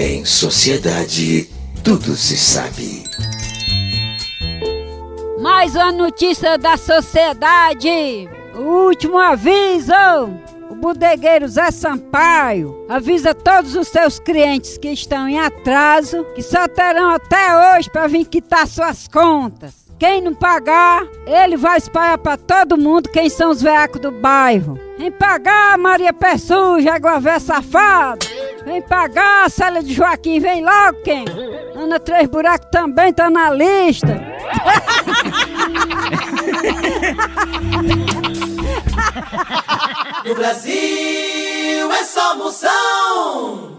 Em sociedade, tudo se sabe. Mais uma notícia da sociedade. O último aviso. O bodegueiro Zé Sampaio avisa todos os seus clientes que estão em atraso que só terão até hoje para vir quitar suas contas. Quem não pagar, ele vai espalhar para todo mundo quem são os veacos do bairro. Vem pagar, Maria Pé Suja, Aguavé Safado. Vem pagar, Célia de Joaquim, vem logo quem? Ana Três Buracos também tá na lista. No Brasil é só moção.